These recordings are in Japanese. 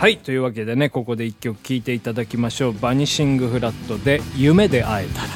はいというわけでねここで1曲聴いていただきましょう。バニシングフラットで「夢で会えたら」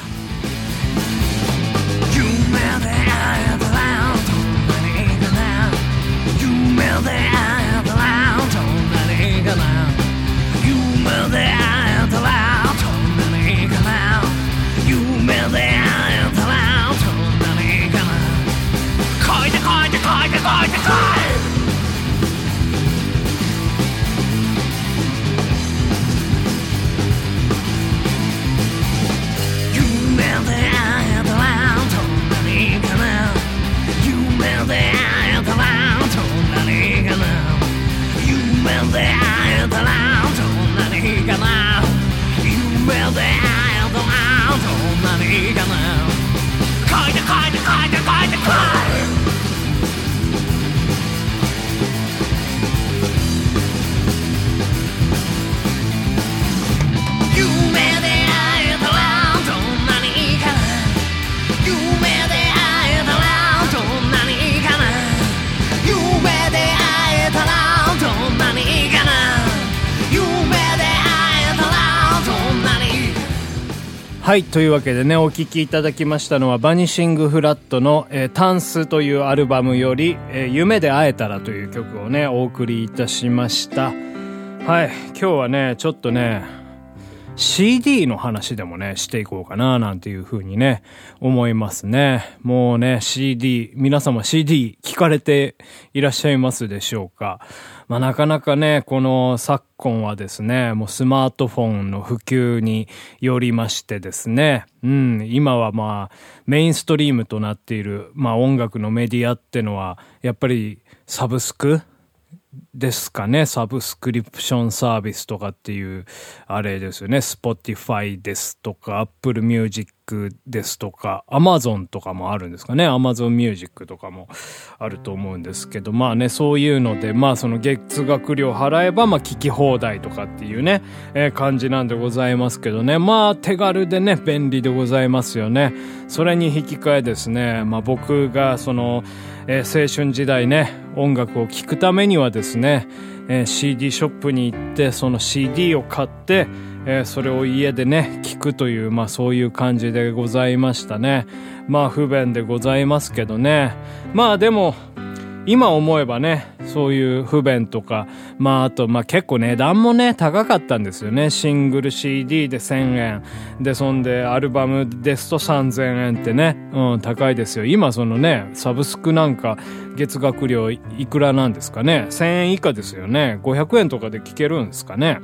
んなにいいかな書いはい。というわけでね、お聴きいただきましたのは、バニシングフラットの、えータンスというアルバムより、えー夢で会えたらという曲をね、お送りいたしました。はい。今日はね、ちょっとね、CD の話でもね、していこうかな、なんていうふうにね、思いますね。もうね、CD、皆様 CD 聞かれていらっしゃいますでしょうか？まあなかなかね、この昨今はですね、もうスマートフォンの普及によりましてですね、うん、今はまあメインストリームとなっている、まあ音楽のメディアってのは、やっぱりサブスクですかね。サブスクリプションサービスとかっていう、あれですよね。Spotify ですとか、Apple Music ですとか、Amazon とかもあるんですかね。Amazon Music とかもあると思うんですけど、まあね、そういうので、まあその月額料払えば、まあ聞き放題とかっていうね、えー感じなんでございますけどね。まあ手軽でね、便利でございますよね。それに引き換えですね、まあ僕がその、えー青春時代ね、音楽を聴くためにはですね、ねえー CD ショップに行って、その CD を買って、えーそれを家でね、聞くという、まあそういう感じでございましたね。まあ不便でございますけどね。まあでも、今思えばね、そういう不便とか、まああと、まあ結構値段もね、高かったんですよね。シングル CD で1000円。で、そんでアルバムですと3000円ってね、うん、高いですよ。今そのね、サブスクなんか月額料いくらなんですかね。1000円以下ですよね。500円とかで聴けるんですかね。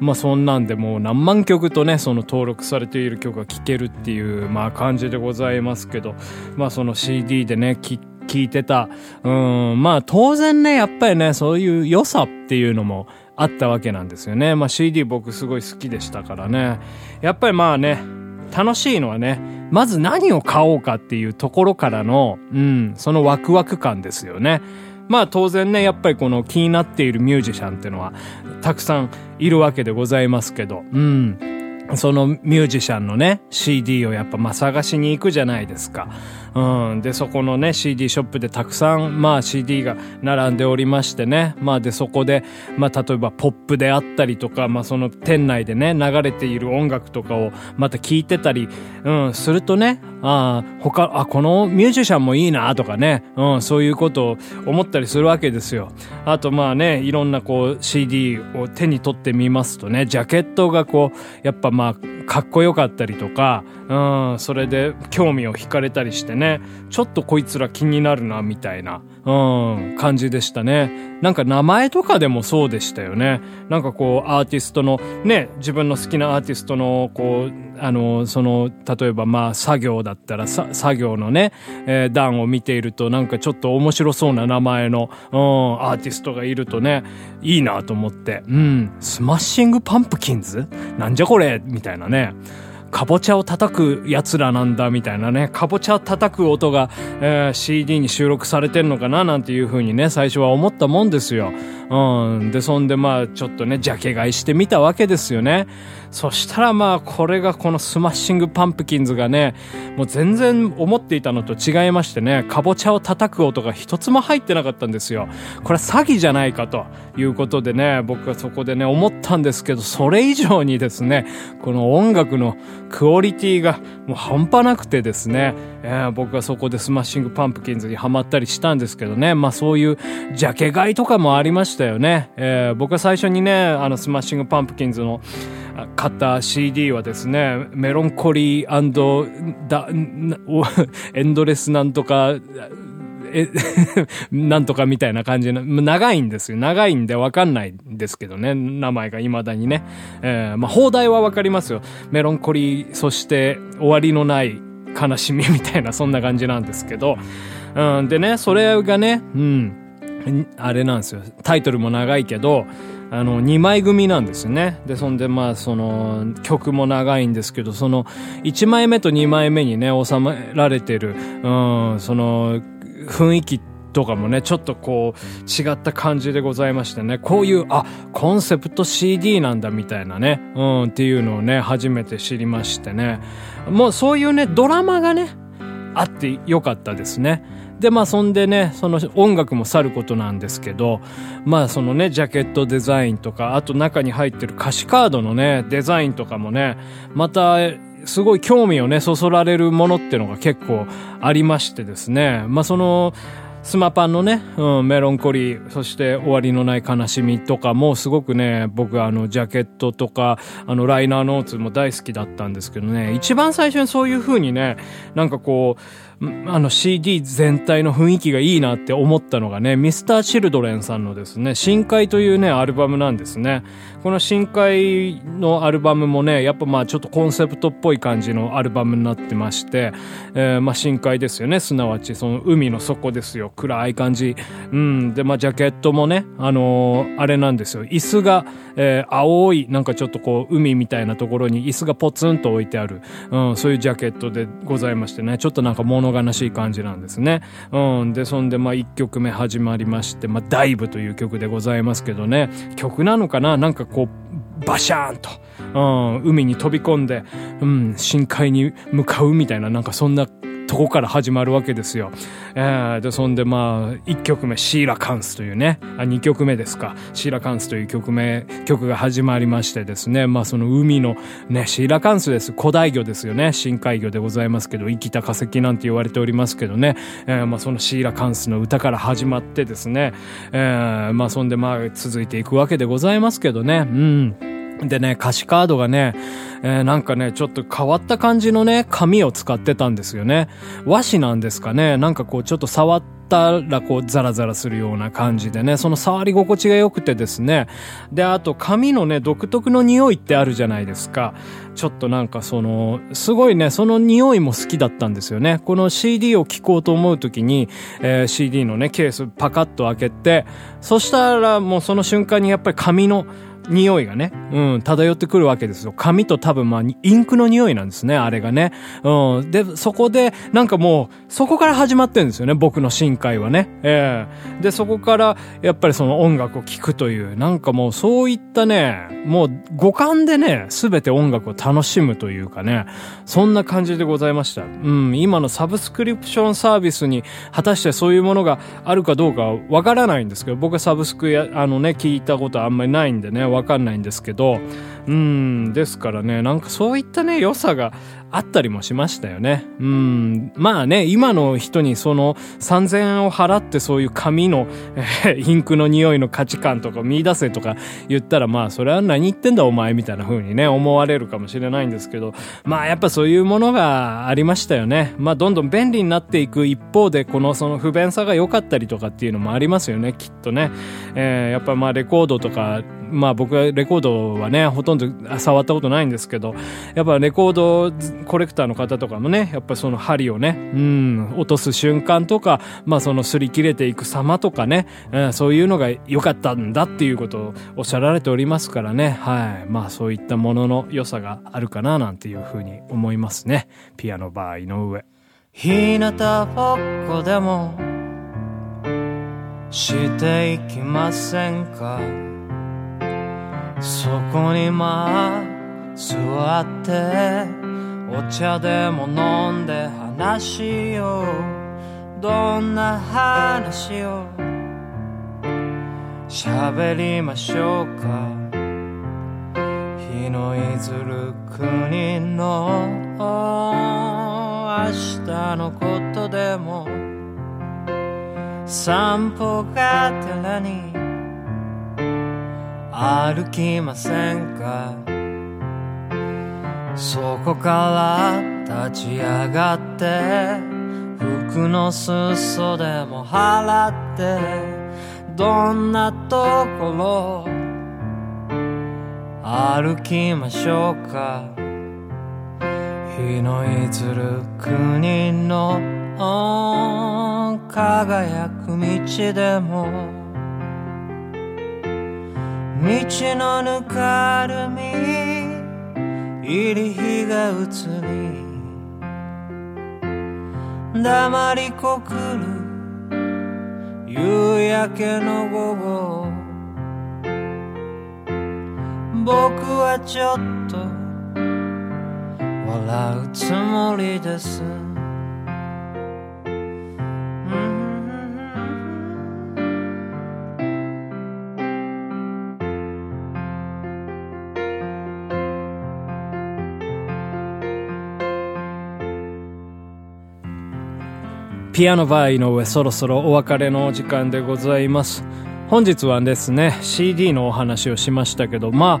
まあそんなんでもう何万曲とね、その登録されている曲が聴けるっていう、まあ感じでございますけど、まあその CD でね、聴聞いてた。うん、まあ当然ね、やっぱりね、そういう良さっていうのもあったわけなんですよね。まあ CD 僕すごい好きでしたからね。やっぱりまあね、楽しいのはね、まず何を買おうかっていうところからの、うん、そのワクワク感ですよね。まあ当然ね、やっぱりこの気になっているミュージシャンっていうのはたくさんいるわけでございますけど、うん。そのミュージシャンのね、CD をやっぱまあ探しに行くじゃないですか。うん。で、そこのね、CD ショップでたくさん、まあ CD が並んでおりましてね。まあで、そこで、まあ例えばポップであったりとか、まあその店内でね、流れている音楽とかをまた聞いてたり、うん、するとね、あ、他、あ、このミュージシャンもいいなとかね、うん、そういうことを思ったりするわけですよ。あとまあね、いろんなこう CD を手に取ってみますとね、ジャケットがこう、やっぱまあ、かっこよかったりとか、うん、それで興味を惹かれたりしてね、ねちょっとこいつら気になるな、みたいな、うん、感じでしたね。なんか名前とかでもそうでしたよね。なんかこう、アーティストの、ね、自分の好きなアーティストの、こう、あの、その、例えばまあ作業だったらさ、作業のね、えー、段を見ているとなんかちょっと面白そうな名前の、うん、アーティストがいるとね、いいなと思って、うん、スマッシングパンプキンズなんじゃこれ？みたいなね。かぼちゃを叩く奴らなんだみたいなね、かぼちゃ叩く音が、えー、CD に収録されてんのかななんていう風にね、最初は思ったもんですよ。うん。で、そんでまあ、ちょっとね、ジャケ買いしてみたわけですよね。そしたらまあ、これがこのスマッシングパンプキンズがね、もう全然思っていたのと違いましてね、かぼちゃを叩く音が一つも入ってなかったんですよ。これは詐欺じゃないかということでね、僕はそこでね、思ったんですけど、それ以上にですね、この音楽のクオリティがもう半端なくてですね、えー、僕はそこでスマッシングパンプキンズにハマったりしたんですけどね、まあそういうジャケ買いとかもありましたよね。えー、僕は最初にね、あのスマッシングパンプキンズの買った CD はですね、メロンコリーだ、エンドレスなんとか、え、なんとかみたいな感じの、長いんですよ。長いんでわかんないんですけどね。名前が未だにね。えー、まあ、放題はわかりますよ。メロンコリー、そして終わりのない悲しみみたいな、そんな感じなんですけど。うん、でね、それがね、うん、あれなんですよ。タイトルも長いけど、あの、2枚組なんですよね。で、そんで、まあ、その、曲も長いんですけど、その、1枚目と2枚目にね、収められてる、うん、その、雰囲気とかもね、ちょっとこう、違った感じでございましてね、こういう、あ、コンセプト CD なんだみたいなね、うん、っていうのをね、初めて知りましてね、もうそういうね、ドラマがね、あってよかったですね。で、まあそんでね、その音楽もさることなんですけど、まあそのね、ジャケットデザインとか、あと中に入ってる歌詞カードのね、デザインとかもね、また、すごい興味をね、そそられるものってのが結構ありましてですね。まあその、スマパンのね、うん、メロンコリー、そして終わりのない悲しみとかもすごくね、僕あの、ジャケットとか、あの、ライナーノーツも大好きだったんですけどね、一番最初にそういう風にね、なんかこう、あの CD 全体の雰囲気がいいなって思ったのがね、ミスターチルドレンさんのですね、深海というね、アルバムなんですね。この深海のアルバムもね、やっぱまあちょっとコンセプトっぽい感じのアルバムになってまして、えー、まあ深海ですよね、すなわちその海の底ですよ、暗い感じ。うん、でまあジャケットもね、あのー、あれなんですよ、椅子が、えー、青い、なんかちょっとこう海みたいなところに椅子がポツンと置いてある、うん、そういうジャケットでございましてね、ちょっとなんか物物悲しい感じなんですね。うん。で、そんで、まあ、1曲目始まりまして、まあ、ダイブという曲でございますけどね、曲なのかな？なんかこう、バシャーンと、うん、海に飛び込んで、うん、深海に向かうみたいな、なんかそんなとこから始まるわけですよ。えー、で、そんでまあ、1曲目、シーラカンスというね、あ、2曲目ですか、シーラカンスという曲名、曲が始まりましてですね、まあその海のね、シーラカンスです。古代魚ですよね。深海魚でございますけど、生きた化石なんて言われておりますけどね、えー、まあそのシーラカンスの歌から始まってですね、えー、まあそんでまあ続いていくわけでございますけどね、うん。でね、歌詞カードがね、えー、なんかね、ちょっと変わった感じのね、紙を使ってたんですよね。和紙なんですかね。なんかこう、ちょっと触ったらこう、ザラザラするような感じでね、その触り心地が良くてですね。で、あと、紙のね、独特の匂いってあるじゃないですか。ちょっとなんかその、すごいね、その匂いも好きだったんですよね。この CD を聴こうと思うときに、えー、CD のね、ケースパカッと開けて、そしたらもうその瞬間にやっぱり紙の、匂いがね、うん、漂ってくるわけですよ。紙と多分まあ、インクの匂いなんですね、あれがね。うん。で、そこで、なんかもう、そこから始まってるんですよね、僕の深海はね。ええー、で、そこから、やっぱりその音楽を聴くという、なんかもうそういったね、もう五感でね、すべて音楽を楽しむというかね、そんな感じでございました。うん、今のサブスクリプションサービスに、果たしてそういうものがあるかどうかわからないんですけど、僕はサブスクや、あのね、聞いたことあんまりないんでね、わかんないんですけど、うん、ですからね、なんかそういったね、良さがあったりもしましたよね。うん。まあね、今の人にその3000円を払ってそういう紙の、え、インクの匂いの価値観とか見出せとか言ったらまあそれは何言ってんだお前みたいな風にね思われるかもしれないんですけど、まあやっぱそういうものがありましたよね。まあどんどん便利になっていく一方でこのその不便さが良かったりとかっていうのもありますよね、きっとね。えー、やっぱまあレコードとかまあ僕はレコードはね、ほとんど触ったことないんですけど、やっぱレコードコレクターの方とかもね、やっぱその針をね、うん、落とす瞬間とか、まあその擦り切れていく様とかね、うん、そういうのが良かったんだっていうことをおっしゃられておりますからね、はい。まあそういったものの良さがあるかななんていうふうに思いますね。ピアノバー井上。日向ぼっこでもしていきませんか？そこにまあ座ってお茶でも飲んで話しようどんな話を喋りましょうか。日のいずる国の明日のことでも。散歩がてらに歩きませんか？そこから立ち上がって服の裾でも払ってどんなところ歩きましょうか？日のいずる国の輝く道でも道のぬかるみ入り日が移り黙りこくる夕焼けの午後僕はちょっと笑うつもりです。ピアノバー井上そろそろお別れのお時間でございます。本日はですね、CD のお話をしましたけど、まあ、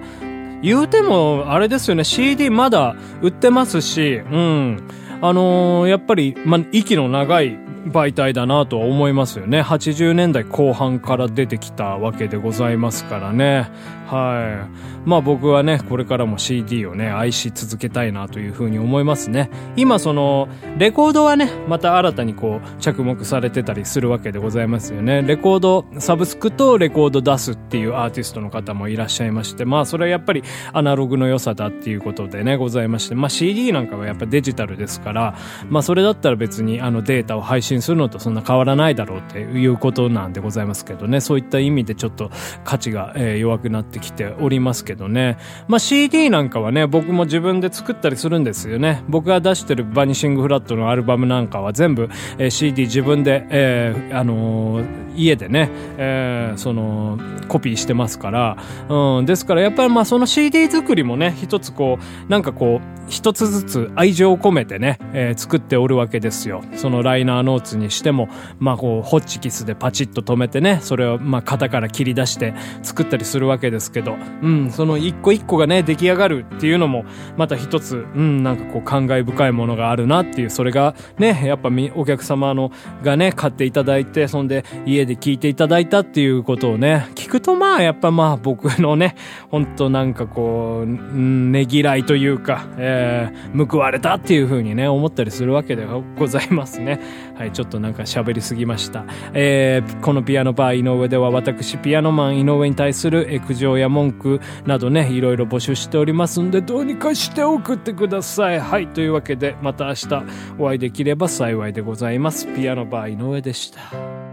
言うても、あれですよね、CD まだ売ってますし、うん。あのー、やっぱり、まあ、息の長い媒体だなとは思いますよね。80年代後半から出てきたわけでございますからね。はい。まあ僕はね、これからも CD をね、愛し続けたいなというふうに思いますね。今その、レコードはね、また新たにこう、着目されてたりするわけでございますよね。レコード、サブスクとレコード出すっていうアーティストの方もいらっしゃいまして、まあそれはやっぱりアナログの良さだっていうことでね、ございまして、まあ CD なんかはやっぱデジタルですから、まあそれだったら別にあのデータを配信するのとそんな変わらないだろうっていうことなんでございますけどね、そういった意味でちょっと価値が、えー、弱くなってきておりますけどね。まあ、CD なんかはね、僕も自分で作ったりするんですよね。僕が出してるバニシングフラットのアルバムなんかは全部、えー、CD 自分で、えー、あのー、家でね、えー、その、コピーしてますから、うん、ですからやっぱりまあその CD 作りもね、一つこう、なんかこう、一つずつ愛情を込めてね、えー、作っておるわけですよ。そのライナーノーツにしても、まあこう、ホッチキスでパチッと止めてね、それをまあ型から切り出して作ったりするわけですけど、うん、その一個一個がね、出来上がるっていうのも、また一つ、うん、なんかこう、感慨深いものがあるなっていう、それがね、やっぱお客様のがね、買っていただいて、そんで家で聞いていただいたっていうことをね、聞くとまあ、やっぱまあ僕のね、ほんとなんかこう、ねぎらいというか、えー、報われたっていう風にね、思ったりするわけでございますね。はい、ちょっとなんか喋りすぎました。えー、このピアノバー井上では私、ピアノマン井上に対する苦情や文句などね、いろいろ募集しておりますんで、どうにかして送ってください。はい、というわけで、また明日お会いできれば幸いでございます。ピアノバー井上でした。